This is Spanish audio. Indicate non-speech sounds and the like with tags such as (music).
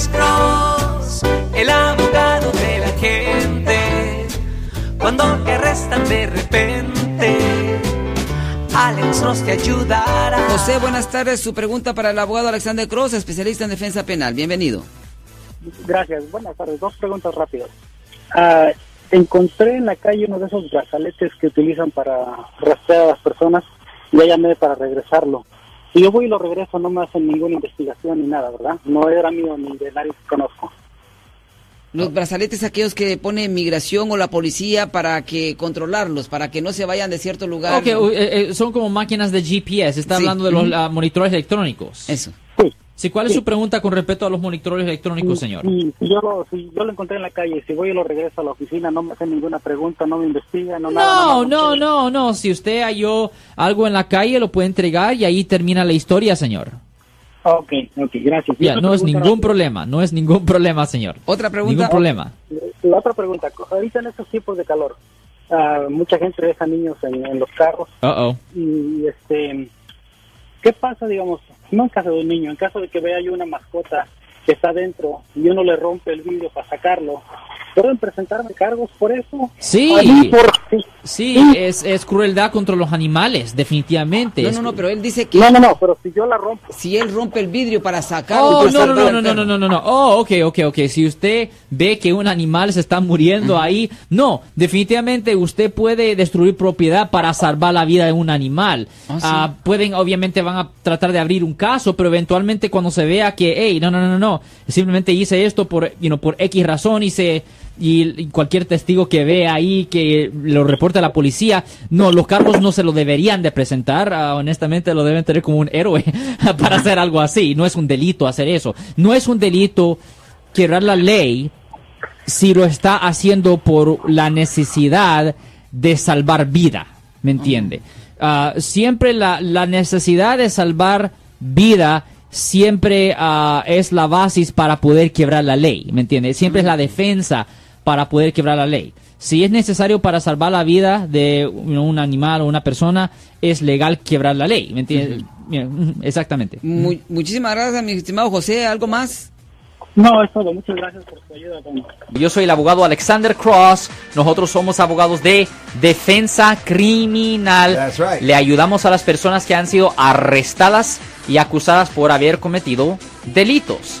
Alex Cross, el abogado de la gente. Cuando te arrestan de repente, Alex Cross te ayudará. José, buenas tardes. Su pregunta para el abogado Alexander Cross, especialista en defensa penal. Bienvenido. Gracias. Buenas tardes. Dos preguntas rápidas. Ah, encontré en la calle uno de esos brazaletes que utilizan para rastrear a las personas. Ya llamé para regresarlo. Si yo voy y lo regreso, no me hacen ninguna investigación ni nada, ¿verdad? No era mío ni de nadie que conozco. Los brazaletes aquellos que pone migración o la policía para que controlarlos, para que no se vayan de cierto lugar. Ok, uh, eh, eh, son como máquinas de GPS. Está Sí. hablando de los monitores electrónicos. Eso. Sí. Sí, ¿Cuál es Sí. su pregunta con respecto a los monitores electrónicos, señor? Si, si yo lo, si yo lo encontré en la calle, si voy y lo regreso a la oficina, no me hacen ninguna pregunta, no me investigan, no nada. No, nada, no, no, no. Si usted halló algo en la calle, lo puede entregar y ahí termina la historia, señor. Ok, ok, gracias. Ya, no es ningún problema, no es ningún problema, señor. Otra pregunta. Ningún problema. La otra pregunta, ahorita en estos tiempos de calor, ah, mucha gente deja niños en, en los carros Uh oh. y este, ¿qué pasa, digamos, no en caso de un niño, en caso de que vea yo una mascota que está dentro y uno le rompe el vidrio para sacarlo, ¿pueden presentarme cargos por eso? Sí. Por- sí. Sí, es, es crueldad contra los animales, definitivamente. No, no, no, pero él dice que No, no, no, pero si yo la rompo, si él rompe el vidrio para sacarlo. Oh, pues, no, no, no, no, no, no, no, no, no. Oh, ok, ok, ok. Si usted ve que un animal se está muriendo ahí, no, definitivamente usted puede destruir propiedad para salvar la vida de un animal. Ah, sí. Ah, pueden, obviamente, van a tratar de abrir un caso, pero eventualmente cuando se vea que, hey, no, no, no, no, no, simplemente hice esto por, you know, por X razón y se y, cualquier testigo que vea ahí que lo reporte a la policía, no, los cargos no se lo deberían de presentar, ah, honestamente lo deben tener como un héroe (laughs) para hacer algo así, no es un delito hacer eso, no es un delito quebrar la ley si lo está haciendo por la necesidad de salvar vida, ¿me entiende? Ah, siempre la, la necesidad de salvar vida siempre ah, es la base para poder quebrar la ley, ¿me entiende? Siempre es la defensa para poder quebrar la ley. Si es necesario para salvar la vida de un animal o una persona, es legal quebrar la ley, ¿me entiende? Mira, ujú, Exactamente. Mu- muchísimas gracias, mi estimado José. ¿Algo más? no, es todo. Muchas gracias por su ayuda. Yo soy el abogado Alexander Cross. Nosotros somos abogados de defensa criminal. That's right. Le ayudamos a las personas que han sido arrestadas y acusadas por haber cometido delitos.